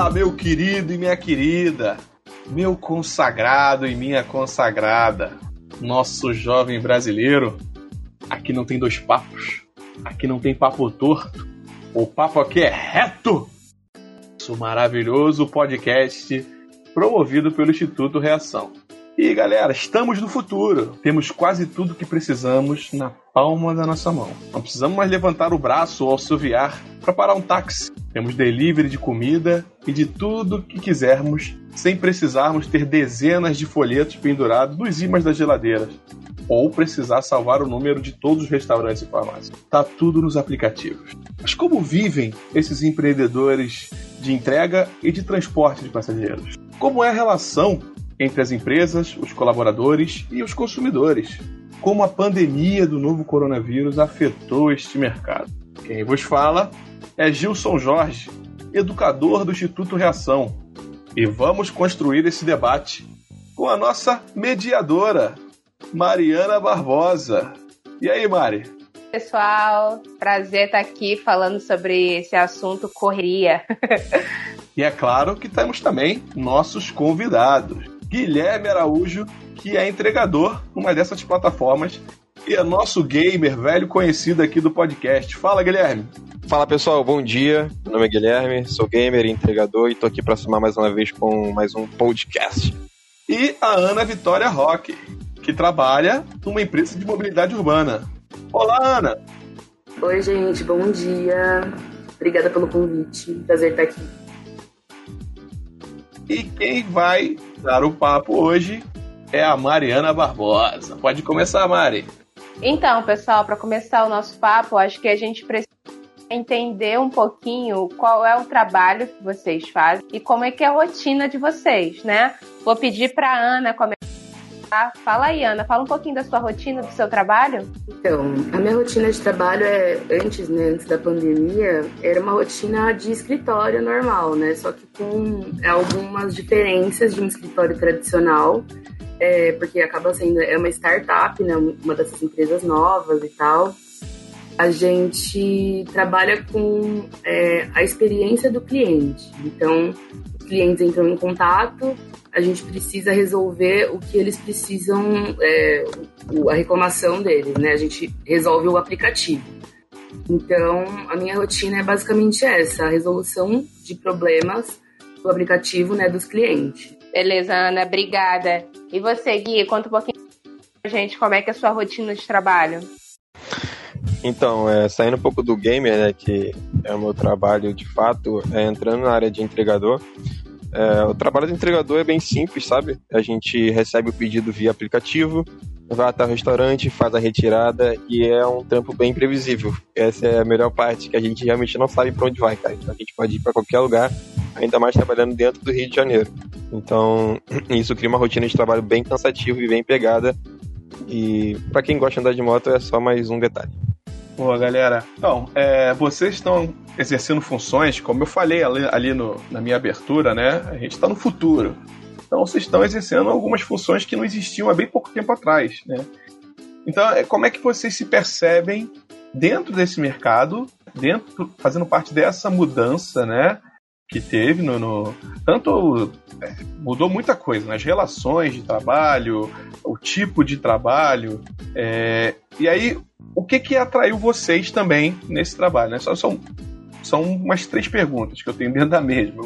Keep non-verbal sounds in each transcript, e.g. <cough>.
Fala, meu querido e minha querida, meu consagrado e minha consagrada, nosso jovem brasileiro. Aqui não tem dois papos, aqui não tem papo torto, o papo aqui é reto. Isso maravilhoso podcast promovido pelo Instituto Reação. E galera, estamos no futuro. Temos quase tudo que precisamos na palma da nossa mão. Não precisamos mais levantar o braço ou assoviar para parar um táxi. Temos delivery de comida e de tudo que quisermos, sem precisarmos ter dezenas de folhetos pendurados nos ímãs das geladeiras ou precisar salvar o número de todos os restaurantes e farmácias. Tá tudo nos aplicativos. Mas como vivem esses empreendedores de entrega e de transporte de passageiros? Como é a relação entre as empresas, os colaboradores e os consumidores? Como a pandemia do novo coronavírus afetou este mercado? Quem vos fala é Gilson Jorge, educador do Instituto Reação. E vamos construir esse debate com a nossa mediadora, Mariana Barbosa. E aí, Mari? Pessoal, prazer estar aqui falando sobre esse assunto correria. <laughs> e é claro que temos também nossos convidados. Guilherme Araújo, que é entregador numa dessas plataformas e é nosso gamer velho conhecido aqui do podcast. Fala, Guilherme. Fala pessoal, bom dia. Meu nome é Guilherme, sou gamer e entregador e tô aqui para somar mais uma vez com mais um podcast. E a Ana Vitória Roque, que trabalha numa empresa de mobilidade urbana. Olá, Ana! Oi, gente, bom dia. Obrigada pelo convite. Prazer estar aqui. E quem vai dar o papo hoje é a Mariana Barbosa. Pode começar, Mari. Então, pessoal, para começar o nosso papo, acho que a gente precisa entender um pouquinho qual é o trabalho que vocês fazem e como é que é a rotina de vocês, né? Vou pedir para Ana começar Fala aí, Ana, fala um pouquinho da sua rotina, do seu trabalho. Então, a minha rotina de trabalho é, antes, né, antes da pandemia, era uma rotina de escritório normal, né? Só que com algumas diferenças de um escritório tradicional, é, porque acaba sendo, é uma startup, né? Uma dessas empresas novas e tal. A gente trabalha com é, a experiência do cliente. Então, os clientes entram em contato, a gente precisa resolver o que eles precisam, é, a reclamação deles, né? A gente resolve o aplicativo. Então, a minha rotina é basicamente essa, a resolução de problemas do aplicativo, né, dos clientes. Beleza, Ana, obrigada. E você, Gui, conta um pouquinho pra gente como é que é a sua rotina de trabalho. Então, é, saindo um pouco do gamer, né, que é o meu trabalho de fato, é, entrando na área de entregador, é, o trabalho do entregador é bem simples, sabe? A gente recebe o pedido via aplicativo, vai até o restaurante, faz a retirada e é um trampo bem previsível. Essa é a melhor parte, que a gente realmente não sabe para onde vai, cara. Então a gente pode ir para qualquer lugar, ainda mais trabalhando dentro do Rio de Janeiro. Então <clears throat> isso cria uma rotina de trabalho bem cansativa e bem pegada. E para quem gosta de andar de moto é só mais um detalhe. Boa, galera. Então, é, vocês estão exercendo funções, como eu falei ali, ali no, na minha abertura, né? A gente está no futuro. Então, vocês estão exercendo algumas funções que não existiam há bem pouco tempo atrás, né? Então, é, como é que vocês se percebem dentro desse mercado, dentro, fazendo parte dessa mudança, né? Que teve no. no tanto é, mudou muita coisa, nas né? relações de trabalho, o tipo de trabalho. É, e aí, o que que atraiu vocês também nesse trabalho? Né? Só, são, são umas três perguntas que eu tenho dentro da mesma.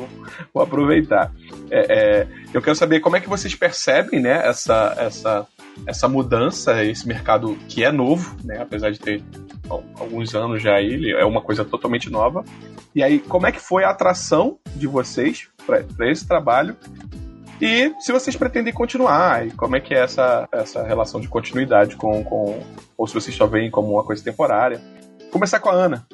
Vou, aproveitar. É, é, eu quero saber como é que vocês percebem né, essa, essa, essa mudança, esse mercado que é novo, né, apesar de ter alguns anos já ele é uma coisa totalmente nova. E aí, como é que foi a atração de vocês para esse trabalho e se vocês pretendem continuar, e como é que é essa, essa relação de continuidade com, com. Ou se vocês só veem como uma coisa temporária. Vou começar com a Ana.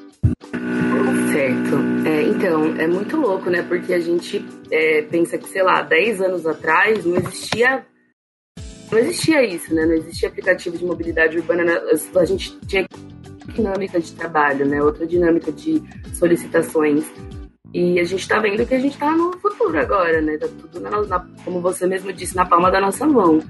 Certo. É, então, é muito louco, né? Porque a gente é, pensa que, sei lá, 10 anos atrás não existia. Não existia isso, né? Não existia aplicativo de mobilidade urbana. Né? A gente tinha dinâmica de trabalho, né? Outra dinâmica de solicitações. E a gente está vendo que a gente está no futuro agora, né? Tá tudo, na, na, como você mesmo disse, na palma da nossa mão.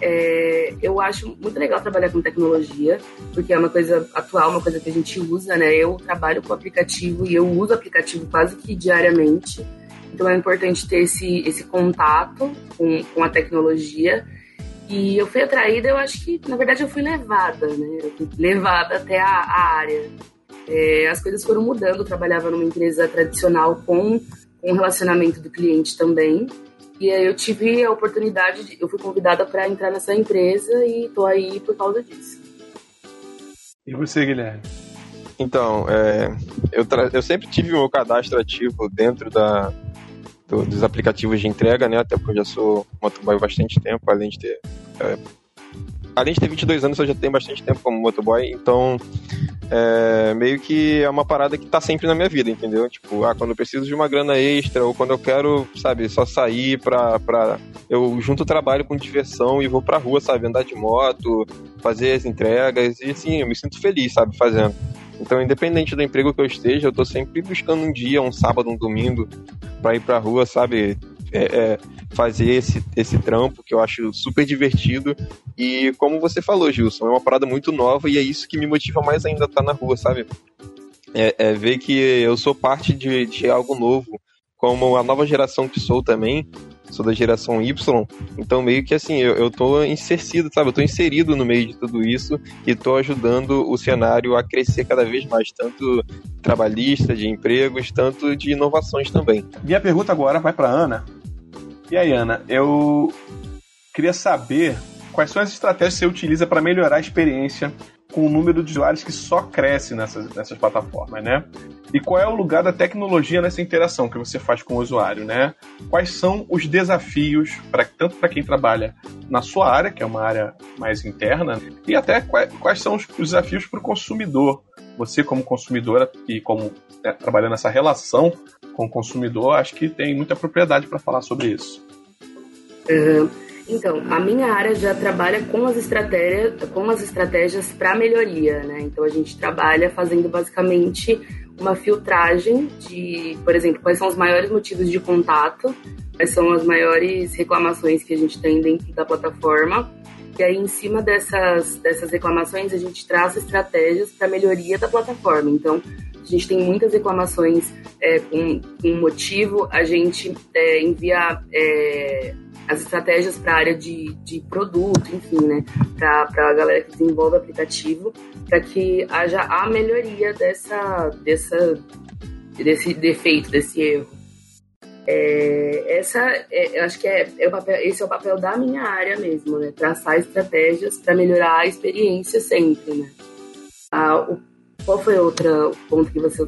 É, eu acho muito legal trabalhar com tecnologia, porque é uma coisa atual, uma coisa que a gente usa, né? Eu trabalho com aplicativo e eu uso aplicativo quase que diariamente. Então é importante ter esse, esse contato com, com a tecnologia. E eu fui atraída, eu acho que, na verdade, eu fui levada, né? Eu fui levada até a, a área. É, as coisas foram mudando, eu trabalhava numa empresa tradicional com, com relacionamento do cliente também. E aí eu tive a oportunidade, de, eu fui convidada para entrar nessa empresa e tô aí por causa disso. E você, Guilherme? Então, é, eu, eu sempre tive o meu cadastro ativo dentro da, do, dos aplicativos de entrega, né? Até porque eu já sou motoboy há bastante tempo, além de ter. É, além de ter 22 anos, eu já tenho bastante tempo como motoboy, então é, meio que é uma parada que tá sempre na minha vida, entendeu? Tipo, ah, quando eu preciso de uma grana extra, ou quando eu quero, sabe, só sair pra. pra eu junto trabalho com diversão e vou pra rua, sabe, andar de moto, fazer as entregas, e assim, eu me sinto feliz, sabe, fazendo. Então, independente do emprego que eu esteja, eu tô sempre buscando um dia, um sábado, um domingo, pra ir pra rua, sabe, é, é, fazer esse, esse trampo que eu acho super divertido. E como você falou, Gilson, é uma parada muito nova e é isso que me motiva mais ainda a estar na rua, sabe? É, é ver que eu sou parte de, de algo novo, como a nova geração que sou também, sou da geração Y, então meio que assim, eu, eu tô inserido, sabe? Eu tô inserido no meio de tudo isso e tô ajudando o cenário a crescer cada vez mais, tanto trabalhista, de empregos, tanto de inovações também. Minha pergunta agora vai para Ana. E aí, Ana, eu queria saber quais são as estratégias que você utiliza para melhorar a experiência com o número de usuários que só cresce nessas, nessas plataformas, né? E qual é o lugar da tecnologia nessa interação que você faz com o usuário, né? Quais são os desafios, para tanto para quem trabalha na sua área, que é uma área mais interna, e até quais, quais são os desafios para o consumidor? Você, como consumidora e como né, trabalhando nessa relação com o consumidor, acho que tem muita propriedade para falar sobre isso. Uhum. Então, a minha área já trabalha com as estratégias, com as estratégias para melhoria, né? Então a gente trabalha fazendo basicamente uma filtragem de, por exemplo, quais são os maiores motivos de contato, quais são as maiores reclamações que a gente tem dentro da plataforma. E aí, em cima dessas, dessas reclamações, a gente traça estratégias para melhoria da plataforma. Então, a gente tem muitas reclamações é, com, com motivo, a gente é, envia é, as estratégias para a área de, de produto, enfim, né, para a galera que desenvolve aplicativo, para que haja a melhoria dessa, dessa, desse defeito, desse erro. É, essa, é, eu acho que é, é, o papel, esse é o papel da minha área mesmo, né, traçar estratégias para melhorar a experiência sempre, né. Ah, o qual foi outro ponto que você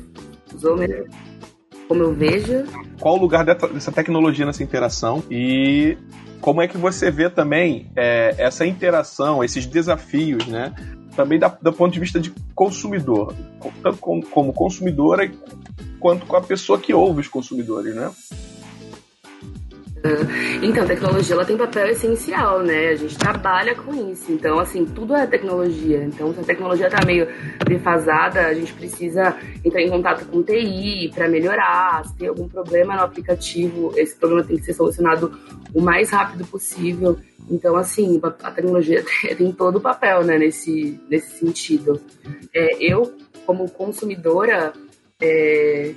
usou mesmo? Como eu vejo. Qual o lugar dessa tecnologia nessa interação e como é que você vê também é, essa interação, esses desafios, né? Também da, do ponto de vista de consumidor, tanto como, como consumidora quanto com a pessoa que ouve os consumidores, né? Então, a tecnologia ela tem papel essencial, né? A gente trabalha com isso. Então, assim, tudo é tecnologia. Então, se a tecnologia tá meio defasada, a gente precisa entrar em contato com TI para melhorar. Se tem algum problema no aplicativo, esse problema tem que ser solucionado o mais rápido possível. Então, assim, a tecnologia <laughs> tem todo o papel, né, nesse, nesse sentido. É, eu, como consumidora, é,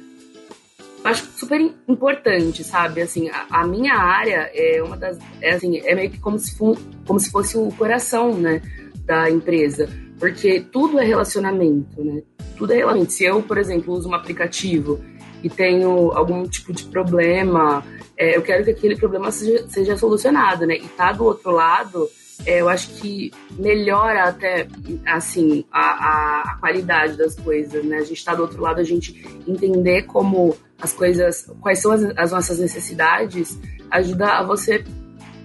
acho super importante, sabe? Assim, a, a, minha área é uma das. É, assim, é meio que como se, como se fosse o coração, né? Da empresa. Porque tudo é relacionamento, né? Tudo é relacionamento. Se eu, por exemplo, uso um aplicativo e tenho algum tipo de problema, é, eu quero que aquele problema seja, seja solucionado, né? E tá do outro lado é, eu acho que melhora até assim a, a, qualidade das coisas, né? A gente está do outro lado, a gente entender como as coisas, quais são as, as, nossas necessidades, ajuda a você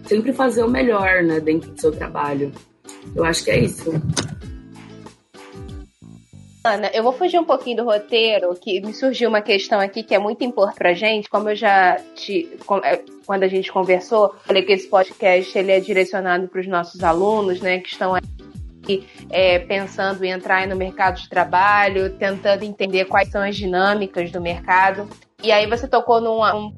sempre fazer o melhor, né, dentro do seu trabalho. Eu acho que é isso. Ana, eu vou fugir um pouquinho do roteiro, que me surgiu uma questão aqui que é muito importante pra gente, como eu já te. É, quando a gente conversou, falei que esse podcast ele é direcionado para os nossos alunos, né, que estão é, pensando em entrar no mercado de trabalho, tentando entender quais são as dinâmicas do mercado. E aí você tocou num um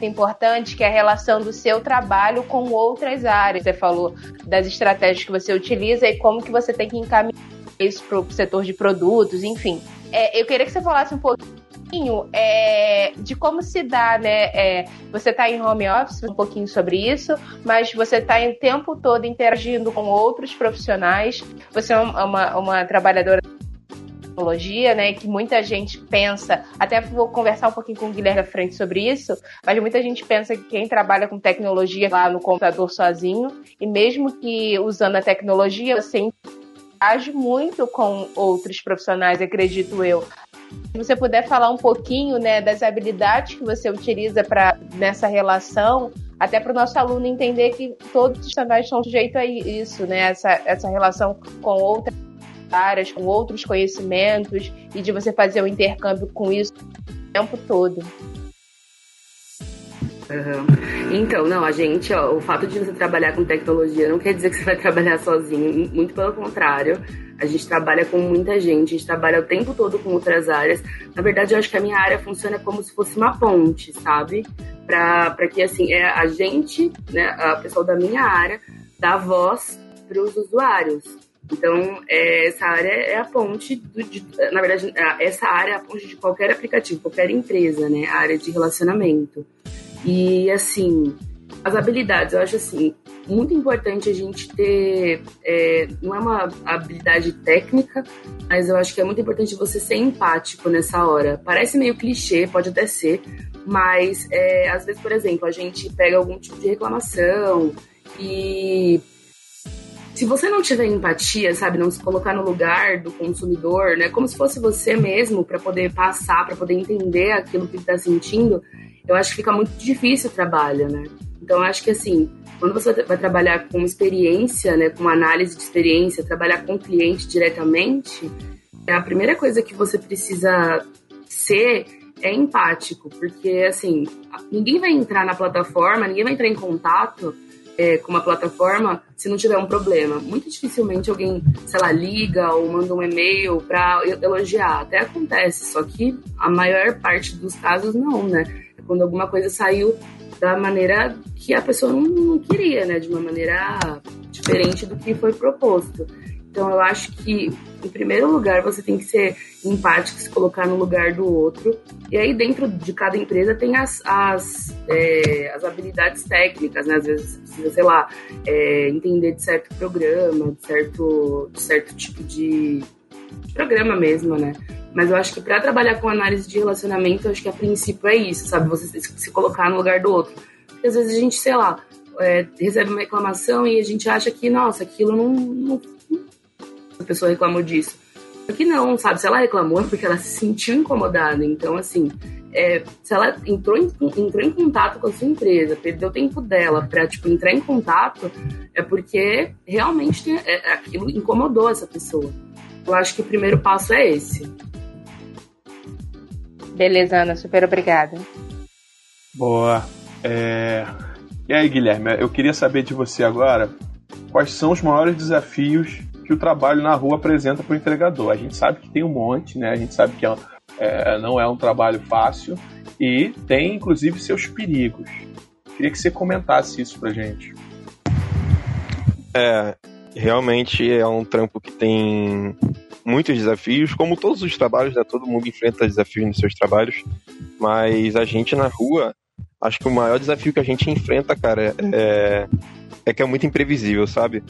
importante que é a relação do seu trabalho com outras áreas. Você falou das estratégias que você utiliza e como que você tem que encaminhar isso para o setor de produtos, enfim. É, eu queria que você falasse um pouquinho é, de como se dá, né? É, você está em home office, um pouquinho sobre isso, mas você está o tempo todo interagindo com outros profissionais. Você é uma, uma trabalhadora tecnologia, né, que muita gente pensa, até vou conversar um pouquinho com o Guilherme da frente sobre isso, mas muita gente pensa que quem trabalha com tecnologia lá no computador sozinho, e mesmo que usando a tecnologia, você age muito com outros profissionais, acredito eu. Se você puder falar um pouquinho né, das habilidades que você utiliza para nessa relação, até para o nosso aluno entender que todos os profissionais são sujeitos a isso, né? Essa, essa relação com outras áreas, com outros conhecimentos, e de você fazer o um intercâmbio com isso o tempo todo. Uhum. Então, não, a gente, ó, o fato de você trabalhar com tecnologia não quer dizer que você vai <laughs> trabalhar sozinho, muito pelo contrário. A gente trabalha com muita gente, a gente trabalha o tempo todo com outras áreas. Na verdade, eu acho que a minha área funciona como se fosse uma ponte, sabe? Para que, assim, é a gente, né, a pessoa da minha área, dá voz para os usuários. Então, é, essa área é a ponte, do, de, na verdade, essa área é a ponte de qualquer aplicativo, qualquer empresa, né? A área de relacionamento. E assim, as habilidades, eu acho assim, muito importante a gente ter. É, não é uma habilidade técnica, mas eu acho que é muito importante você ser empático nessa hora. Parece meio clichê, pode até ser, mas é, às vezes, por exemplo, a gente pega algum tipo de reclamação e. Se você não tiver empatia, sabe, não se colocar no lugar do consumidor, né, como se fosse você mesmo para poder passar, para poder entender aquilo que está sentindo, eu acho que fica muito difícil o trabalho, né? Então, eu acho que assim, quando você vai trabalhar com experiência, né, com análise de experiência, trabalhar com o cliente diretamente, é a primeira coisa que você precisa ser é empático, porque assim, ninguém vai entrar na plataforma, ninguém vai entrar em contato é, com uma plataforma se não tiver um problema. Muito dificilmente alguém, sei lá, liga ou manda um e-mail para elogiar. Até acontece, só que a maior parte dos casos não, né? Quando alguma coisa saiu da maneira que a pessoa não, não queria, né? De uma maneira diferente do que foi proposto. Então, eu acho que, em primeiro lugar, você tem que ser empático, se colocar no lugar do outro. E aí, dentro de cada empresa, tem as, as, é, as habilidades técnicas, né? Às vezes você precisa, sei lá, é, entender de certo programa, de certo, de certo tipo de programa mesmo, né? Mas eu acho que para trabalhar com análise de relacionamento, eu acho que a princípio é isso, sabe? Você se colocar no lugar do outro. Porque às vezes a gente, sei lá, é, recebe uma reclamação e a gente acha que, nossa, aquilo não, não, A pessoa reclamou disso. Que não, sabe? Se ela reclamou é porque ela se sentiu incomodada. Então, assim, é, se ela entrou em, entrou em contato com a sua empresa, perdeu tempo dela para tipo, entrar em contato, é porque realmente tem, é, aquilo incomodou essa pessoa. Eu acho que o primeiro passo é esse. Beleza, Ana, super obrigada. Boa. É... E aí, Guilherme, eu queria saber de você agora quais são os maiores desafios que o trabalho na rua apresenta para o entregador. A gente sabe que tem um monte, né? A gente sabe que é, é, não é um trabalho fácil e tem, inclusive, seus perigos. Queria que você comentasse isso para gente. É, realmente é um trampo que tem muitos desafios, como todos os trabalhos, né? Todo mundo enfrenta desafios nos seus trabalhos, mas a gente na rua, acho que o maior desafio que a gente enfrenta, cara, é, é que é muito imprevisível, sabe?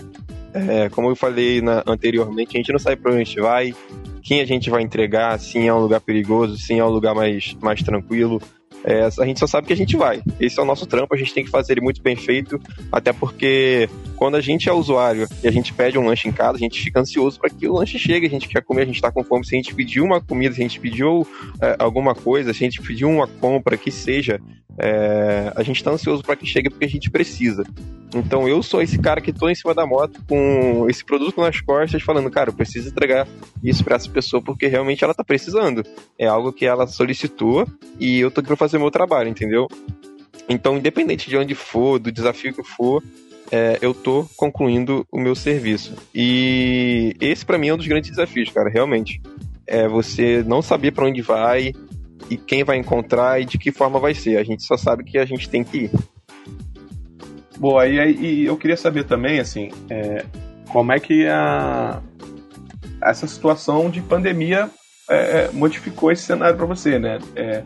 É, como eu falei na, anteriormente, a gente não sabe para onde a gente vai, quem a gente vai entregar, se é um lugar perigoso, se é um lugar mais, mais tranquilo. É, a gente só sabe que a gente vai. Esse é o nosso trampo, a gente tem que fazer ele muito bem feito, até porque quando a gente é usuário e a gente pede um lanche em casa, a gente fica ansioso para que o lanche chegue, a gente quer comer, a gente está com fome. Se a gente pediu uma comida, se a gente pediu é, alguma coisa, se a gente pediu uma compra, que seja, é, a gente está ansioso para que chegue porque a gente precisa. Então eu sou esse cara que tô em cima da moto com esse produto nas costas, falando, cara, eu preciso entregar isso para essa pessoa porque realmente ela tá precisando. É algo que ela solicitou e eu tô aqui pra fazer meu trabalho, entendeu? Então, independente de onde for, do desafio que for, é, eu tô concluindo o meu serviço. E esse para mim é um dos grandes desafios, cara, realmente. É você não saber para onde vai e quem vai encontrar e de que forma vai ser. A gente só sabe que a gente tem que ir. Boa, e, e eu queria saber também, assim, é, como é que a, essa situação de pandemia é, é modificou esse cenário para você, né? É,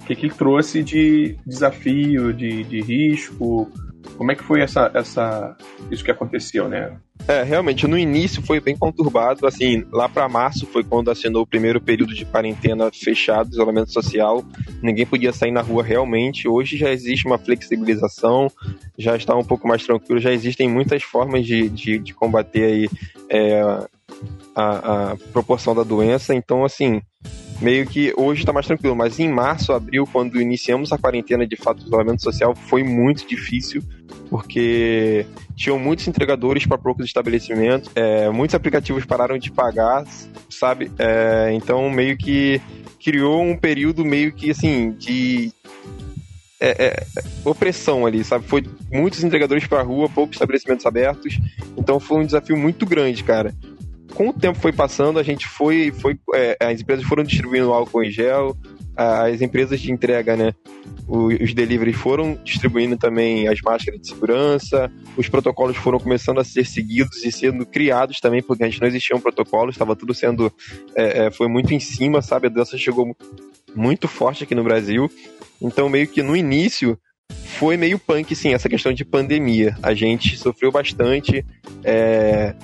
o que, que trouxe de desafio, de, de risco? Como é que foi essa, essa, isso que aconteceu, né? É, realmente, no início foi bem conturbado, assim, lá para março foi quando assinou o primeiro período de quarentena fechado, isolamento social, ninguém podia sair na rua realmente, hoje já existe uma flexibilização, já está um pouco mais tranquilo, já existem muitas formas de, de, de combater aí é, a, a proporção da doença, então, assim, meio que hoje está mais tranquilo, mas em março, abril, quando iniciamos a quarentena de fato, o isolamento social foi muito difícil, porque tinham muitos entregadores para poucos estabelecimentos, é, muitos aplicativos pararam de pagar, sabe? É, então, meio que criou um período meio que assim de é, é, opressão ali, sabe? Foi muitos entregadores para rua, poucos estabelecimentos abertos, então foi um desafio muito grande, cara com o tempo foi passando, a gente foi, foi é, as empresas foram distribuindo álcool em gel, as empresas de entrega, né, os deliveries foram distribuindo também as máscaras de segurança, os protocolos foram começando a ser seguidos e sendo criados também, porque a gente não existia um protocolo, estava tudo sendo, é, é, foi muito em cima, sabe, a doença chegou muito forte aqui no Brasil, então meio que no início foi meio punk, sim, essa questão de pandemia. A gente sofreu bastante, é,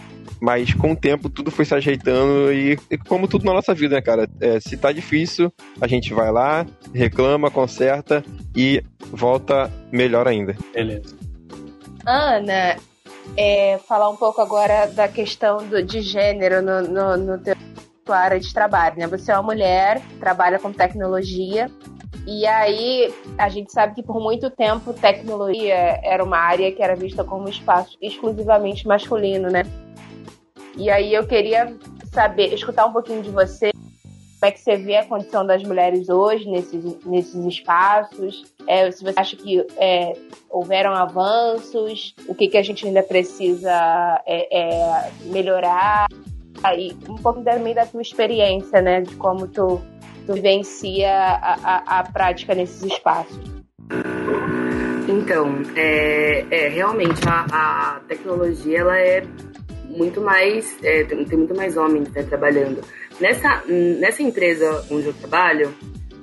mas com o tempo tudo foi se ajeitando e, e como tudo na nossa vida, né, cara? É, se tá difícil, a gente vai lá, reclama, conserta e volta melhor ainda. Beleza. Ana, é, falar um pouco agora da questão do, de gênero no, no, no teu área de trabalho, né? Você é uma mulher, trabalha com tecnologia, e aí a gente sabe que por muito tempo tecnologia era uma área que era vista como espaço exclusivamente masculino, né? E aí eu queria saber, escutar um pouquinho de você, como é que você vê a condição das mulheres hoje nesses, nesses espaços, é, se você acha que é, houveram avanços, o que, que a gente ainda precisa é, é melhorar, aí um pouco também da tua experiência, né, de como tu, tu vivencia a, a, a prática nesses espaços. Então, é, é realmente a, a, tecnologia ela é muito mais, é, tem, tem, muito mais homens né, trabalhando. Nessa, nessa empresa onde eu trabalho,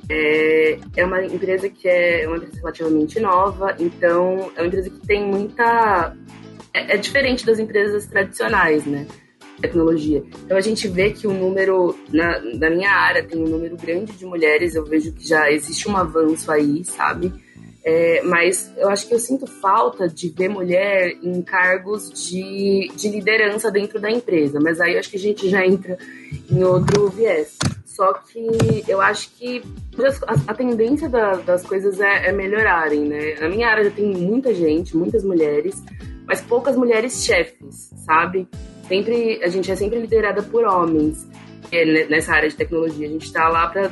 é, é uma empresa que é uma empresa relativamente nova, então é uma empresa que tem muita. É, é diferente das empresas tradicionais, né? Tecnologia. Então a gente vê que o número, na, na minha área, tem um número grande de mulheres, eu vejo que já existe um avanço aí, sabe? É, mas eu acho que eu sinto falta de ver mulher em cargos de, de liderança dentro da empresa. Mas aí acho que a gente já entra em outro viés. Só que eu acho que a, a tendência da, das coisas é, é, melhorarem, né? Na minha área já tem muita gente, muitas mulheres, mas poucas mulheres chefes, sabe? Sempre, a gente é sempre liderada por homens é, nessa área de tecnologia. A gente está lá para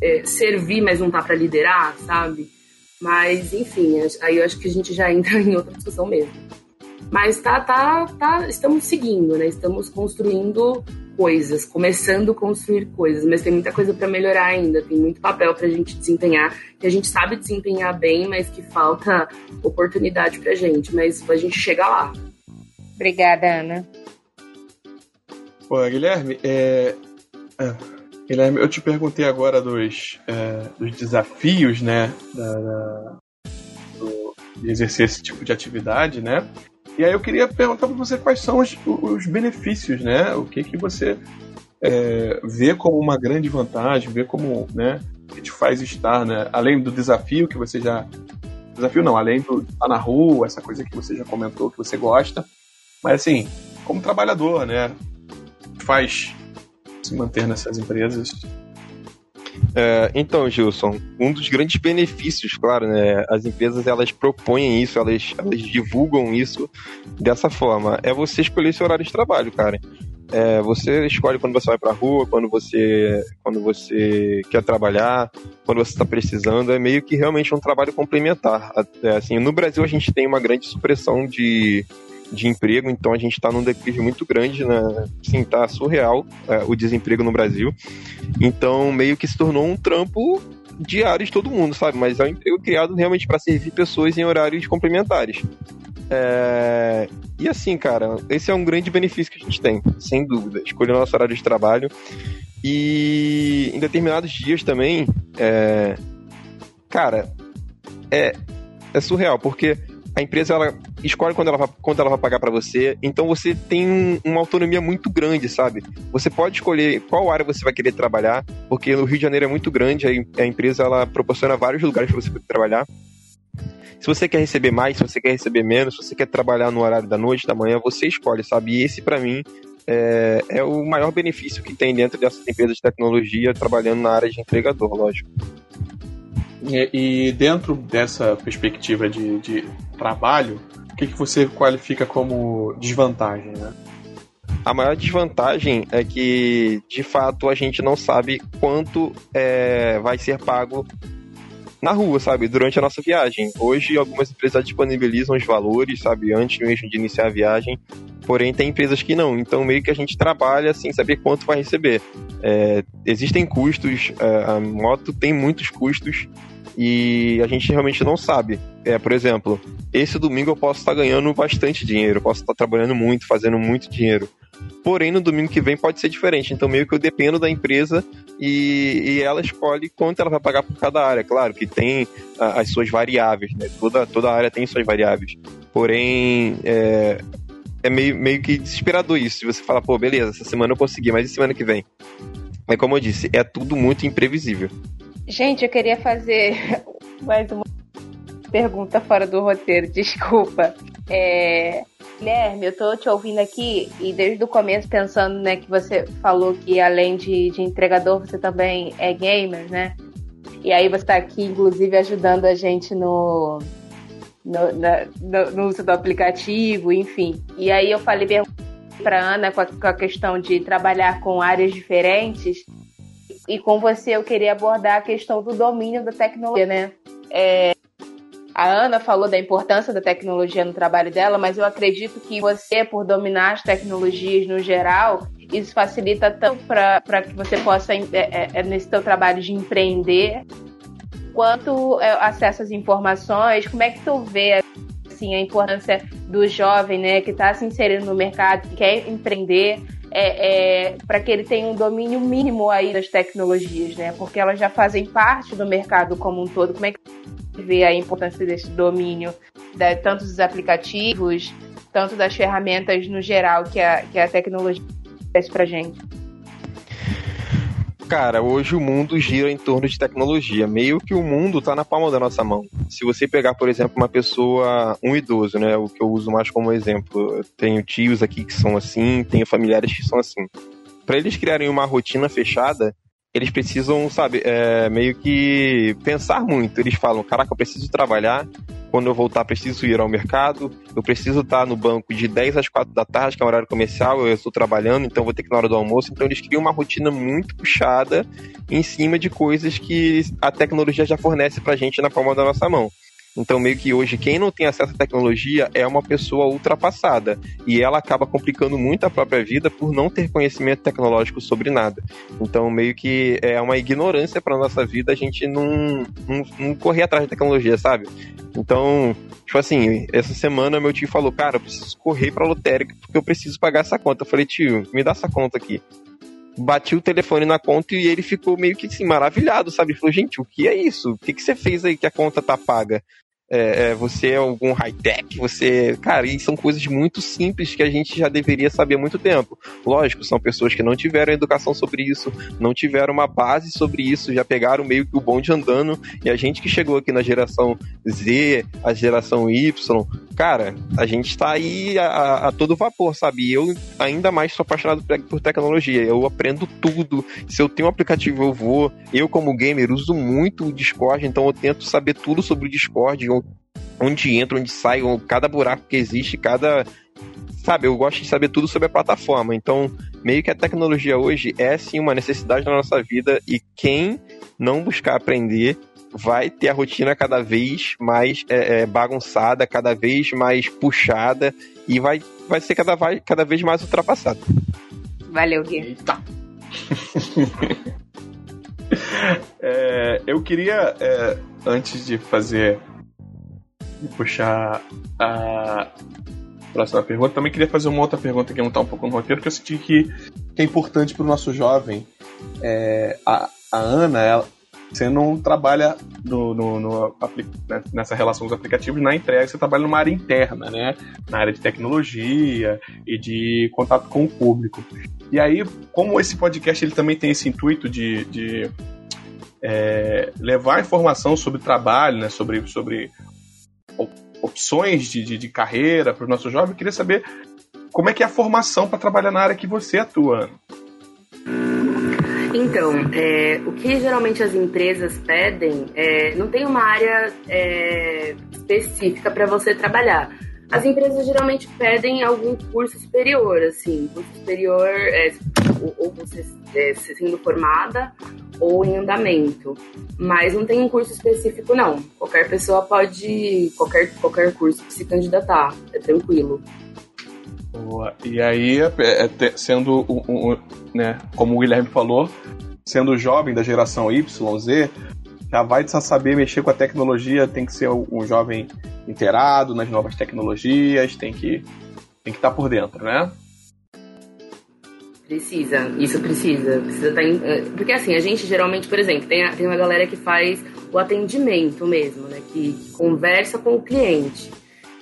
é, servir, mas não tá para liderar, sabe? Mas, enfim, aí eu acho que a gente já <laughs> entra em outra discussão mesmo. Mas tá, tá, tá, estamos seguindo, né? Estamos construindo coisas, começando a construir coisas, mas tem muita coisa para melhorar ainda, tem muito papel para a gente desempenhar, que a gente sabe desempenhar bem, mas que falta oportunidade pra gente, mas a gente chega lá. Obrigada, Ana. Pô, Guilherme, é, é Guilherme, eu te perguntei agora dos, é, dos desafios, né, da, da, do, de exercer esse tipo de atividade, né? E aí eu queria perguntar para você quais são os, os, benefícios, né? O que que você é, vê como uma grande vantagem, vê como, né, que te faz estar, né? Além do desafio que você já Desafio não, além do estar na rua, essa coisa que você já comentou que você gosta. Mas assim, como trabalhador, né? Faz se manter nessas empresas é, então, Gilson, um dos grandes benefícios, claro, né? As empresas elas propõem isso, elas, elas divulgam isso dessa forma. É você escolher seu horário de trabalho, cara. É, você escolhe quando você vai pra rua, quando você, quando você quer trabalhar, quando você está precisando. É meio que realmente um trabalho complementar. É, assim, no Brasil a gente tem uma grande supressão de, de emprego, então a gente está num declínio muito grande, né? Sim, tá surreal é, o desemprego no Brasil. Então, meio que se tornou um trampo diário de todo mundo, sabe? Mas é um emprego criado realmente para servir pessoas em horários complementares. É... E assim, cara, esse é um grande benefício que a gente tem, sem dúvida. Escolher o nosso horário de trabalho. E em determinados dias também, é... cara, é, é surreal, porque a empresa ela escolhe quando ela vai, quando ela vai pagar para você, então você tem um, uma autonomia muito grande, sabe? Você pode escolher qual área você vai querer trabalhar, porque no Rio de Janeiro é muito grande, a, a empresa ela proporciona vários lugares para você trabalhar. Se você quer receber mais, se você quer receber menos, se você quer trabalhar no horário da noite, da manhã, você escolhe, sabe? E esse para mim é, é, o maior benefício que tem dentro dessas empresas de tecnologia trabalhando na área de entregador, lógico. E, e dentro dessa perspectiva de, de trabalho, que, que você qualifica como desvantagem, né? A maior desvantagem é que, de fato, a gente não sabe quanto é, vai ser pago na rua, sabe? Durante a nossa viagem. Hoje, algumas empresas disponibilizam os valores, sabe? Antes mesmo de iniciar a viagem. Porém, tem empresas que não. Então, meio que a gente trabalha sem saber quanto vai receber. É, existem custos, é, a moto tem muitos custos e a gente realmente não sabe. É, por exemplo, esse domingo eu posso estar ganhando bastante dinheiro, posso estar trabalhando muito, fazendo muito dinheiro. Porém, no domingo que vem pode ser diferente. Então, meio que eu dependo da empresa e, e ela escolhe quanto ela vai pagar por cada área. Claro que tem a, as suas variáveis, né? Toda, toda área tem suas variáveis. Porém, é, é meio, meio que desesperador isso. Se você falar, pô, beleza, essa semana eu consegui, mas e semana que vem? É como eu disse, é tudo muito imprevisível. Gente, eu queria fazer <laughs> mais uma pergunta fora do roteiro, desculpa. É, Guilherme, eu tô te ouvindo aqui e desde o começo pensando, né, que você falou que além de, de entregador, você também é gamer, né? E aí você tá aqui, inclusive, ajudando a gente no, no, na, no, no uso do aplicativo, enfim. E aí eu falei para Ana com a, com a questão de trabalhar com áreas diferentes e com você eu queria abordar a questão do domínio da tecnologia, né? É, a Ana falou da importância da tecnologia no trabalho dela, mas eu acredito que você, por dominar as tecnologias no geral, isso facilita tanto para que você possa, é, é, é, nesse seu trabalho de empreender, quanto é, acesso às informações. Como é que tu vê assim, a importância do jovem né, que está se inserindo no mercado, que quer empreender, é, é, para que ele tenha um domínio mínimo aí das tecnologias, né? Porque elas já fazem parte do mercado como um todo. Como é que você vê a importância desse domínio, da, tanto dos aplicativos, tanto das ferramentas no geral que a, que a tecnologia oferece para gente? Cara, hoje o mundo gira em torno de tecnologia. Meio que o mundo está na palma da nossa mão. Se você pegar, por exemplo, uma pessoa, um idoso, né? O que eu uso mais como exemplo. Eu tenho tios aqui que são assim, tenho familiares que são assim. Para eles criarem uma rotina fechada, eles precisam, sabe, é, meio que pensar muito. Eles falam: caraca, eu preciso trabalhar, quando eu voltar preciso ir ao mercado, eu preciso estar no banco de 10 às 4 da tarde, que é o horário comercial, eu estou trabalhando, então vou ter que ir na hora do almoço. Então eles criam uma rotina muito puxada em cima de coisas que a tecnologia já fornece pra gente na palma da nossa mão. Então, meio que hoje, quem não tem acesso à tecnologia é uma pessoa ultrapassada. E ela acaba complicando muito a própria vida por não ter conhecimento tecnológico sobre nada. Então, meio que é uma ignorância para nossa vida a gente não, não, não, correr atrás da tecnologia, sabe? Então, tipo assim, essa semana meu tio falou: Cara, eu preciso correr pra lotérica porque eu preciso pagar essa conta. Eu falei: Tio, me dá essa conta aqui bati o telefone na conta e ele ficou meio que assim, maravilhado, sabe? Ele falou, gente, o que é isso? O que, que você fez aí que a conta tá paga? É, é, você é algum high-tech, você. Cara, e são coisas muito simples que a gente já deveria saber há muito tempo. Lógico, são pessoas que não tiveram educação sobre isso, não tiveram uma base sobre isso, já pegaram meio que o bonde andando, e a gente que chegou aqui na geração Z, a geração Y, cara, a gente tá aí a, a todo vapor, sabe? Eu ainda mais sou apaixonado por tecnologia, eu aprendo tudo. Se eu tenho um aplicativo, eu vou. Eu, como gamer, uso muito o Discord, então eu tento saber tudo sobre o Discord, onde entra, onde sai, cada buraco que existe, cada. Sabe, eu gosto de saber tudo sobre a plataforma. Então, meio que a tecnologia hoje é sim uma necessidade na nossa vida e quem não buscar aprender vai ter a rotina cada vez mais é, é, bagunçada, cada vez mais puxada e vai, vai ser cada, vai, cada vez mais ultrapassada. Valeu, Gui. Eita! <laughs> é, eu queria, é, antes de fazer puxar a próxima pergunta. Também queria fazer uma outra pergunta que não está um pouco no roteiro, que eu senti que, que é importante para o nosso jovem. É, a, a Ana, ela, você não trabalha no, no, no, né, nessa relação dos aplicativos na entrega, você trabalha numa área interna, né? Na área de tecnologia e de contato com o público. E aí, como esse podcast ele também tem esse intuito de, de é, levar informação sobre trabalho, né? Sobre, sobre opções de, de, de carreira para o nosso jovem, eu queria saber como é que é a formação para trabalhar na área que você atua. Então, é, o que geralmente as empresas pedem, é, não tem uma área é, específica para você trabalhar. As empresas geralmente pedem algum curso superior, assim, curso superior, é, ou, ou você é, sendo formada ou em andamento. Mas não tem um curso específico, não. Qualquer pessoa pode, qualquer, qualquer curso se candidatar, é tranquilo. Boa. E aí, é, é, sendo, um, né, como o Guilherme falou, sendo jovem da geração Y, Z, já vai saber mexer com a tecnologia, tem que ser um jovem inteirado nas novas tecnologias, tem que tem que estar tá por dentro, né? Precisa, isso precisa. Precisa tá em, eh, Porque assim, a gente geralmente, por exemplo, tem, a, tem uma galera que faz o atendimento mesmo, né? Que conversa com o cliente.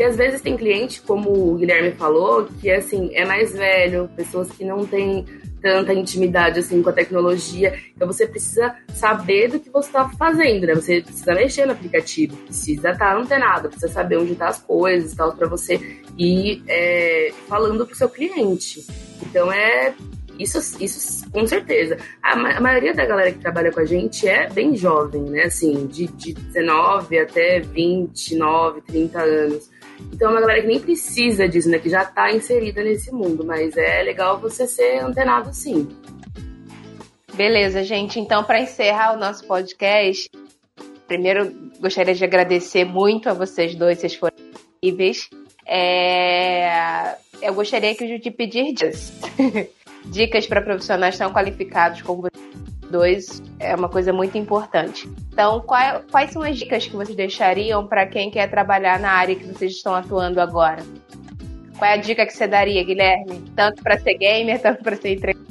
E às vezes tem cliente, como o Guilherme falou, que assim, é mais velho, pessoas que não têm tanta intimidade assim com a tecnologia. Então você precisa saber do que você está fazendo, né? Você precisa mexer no aplicativo, precisa estar tá antenado, precisa saber onde estão tá as coisas, tal, para você ir é, falando para o seu cliente. Então é isso, isso com certeza. A, a, maioria da galera que trabalha com a gente é bem jovem, né? Assim, de, de 19 até 29, 30 anos. Então é uma galera que nem precisa disso, né? Que já está inserida nesse mundo. Mas é legal você ser antenado sim. Beleza, gente. Então, para encerrar o nosso podcast, primeiro gostaria de agradecer muito a vocês dois, vocês foram incríveis. É... Eu gostaria que te pedir dicas. <laughs> dicas para profissionais tão qualificados como vocês dois é uma coisa muito importante. Então, qual, quais são as dicas que vocês deixariam para quem quer trabalhar na área que vocês estão atuando agora? Qual é a dica que você daria, Guilherme? Tanto para ser gamer, tanto para ser entregador?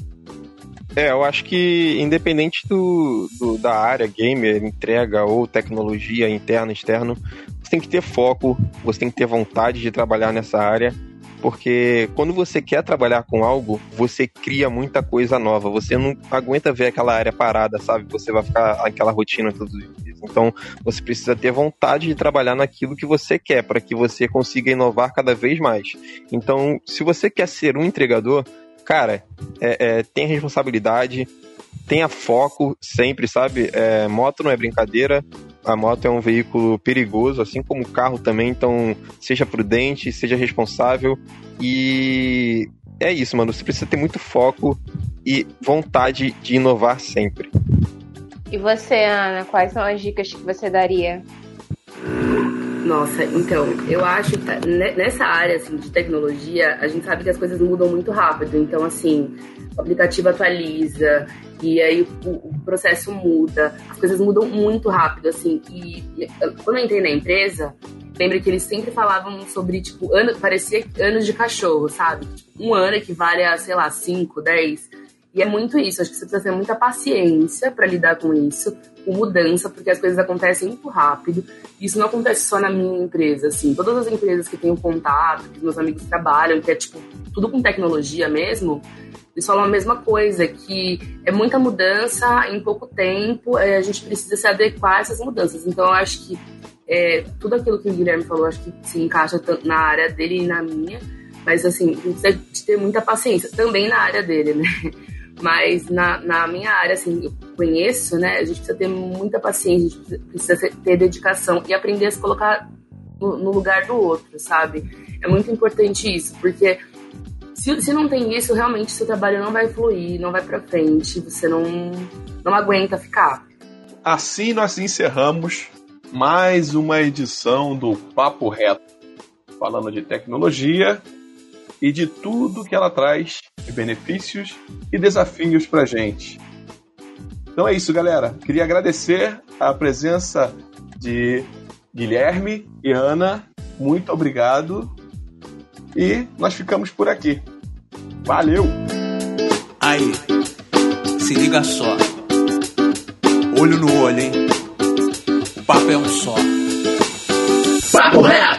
É, eu acho que independente do, do, da área, gamer, entrega ou tecnologia interna, externo, você tem que ter foco, você tem que ter vontade de trabalhar nessa área porque quando você quer trabalhar com algo, você cria muita coisa nova. Você não aguenta ver aquela área parada, sabe? Você vai ficar aquela rotina todos os dias. Então, você precisa ter vontade de trabalhar naquilo que você quer, para que você consiga inovar cada vez mais. Então, se você quer ser um entregador, cara, é, é, tem responsabilidade, tenha foco sempre, sabe? É, moto não é brincadeira, a moto é um veículo perigoso, assim como o carro também, então seja prudente, seja responsável e é isso, mano. Você precisa ter muito foco e vontade de inovar sempre. E você, Ana, quais são as dicas que você daria? Nossa, então, eu acho que tá, nessa área assim, de tecnologia, a gente sabe que as coisas mudam muito rápido. Então, assim, o aplicativo atualiza, e aí o, o, processo muda, as coisas mudam muito rápido, assim. E, quando eu entrei na empresa, lembra que eles sempre falavam sobre, tipo, ano, parecia anos de cachorro, sabe? Um ano equivale a, sei lá, 5, 10. E E é muito isso, acho que você precisa ter muita paciência para lidar com isso, com mudança, porque as coisas acontecem muito rápido. Isso não acontece só na minha empresa, assim. Todas as empresas que tenho contato, que meus amigos trabalham, que é tipo tudo com tecnologia mesmo, eles falam a mesma coisa, que é muita mudança em pouco tempo, é, a gente precisa se adequar a essas mudanças. Então eu acho que é, tudo aquilo que o Guilherme falou, acho que se encaixa na área dele e na minha, mas assim, precisa ter muita paciência, também na área dele, né? <laughs> Mas na, na minha área, assim, eu conheço, né? A gente precisa ter muita paciência, a gente precisa ter dedicação e aprender a se colocar no, no lugar do outro, sabe? É muito importante isso, porque se, se não tem isso, realmente seu trabalho não vai fluir, não vai para frente, você não, não aguenta ficar. Assim nós encerramos mais uma edição do Papo Reto, falando de tecnologia e de tudo que ela traz de benefícios e desafios para gente. Então é isso, galera. Queria agradecer a presença de Guilherme e Ana. Muito obrigado. E nós ficamos por aqui. Valeu! Aí, se liga só. Olho no olho, hein? O papo é um só. Papo reto!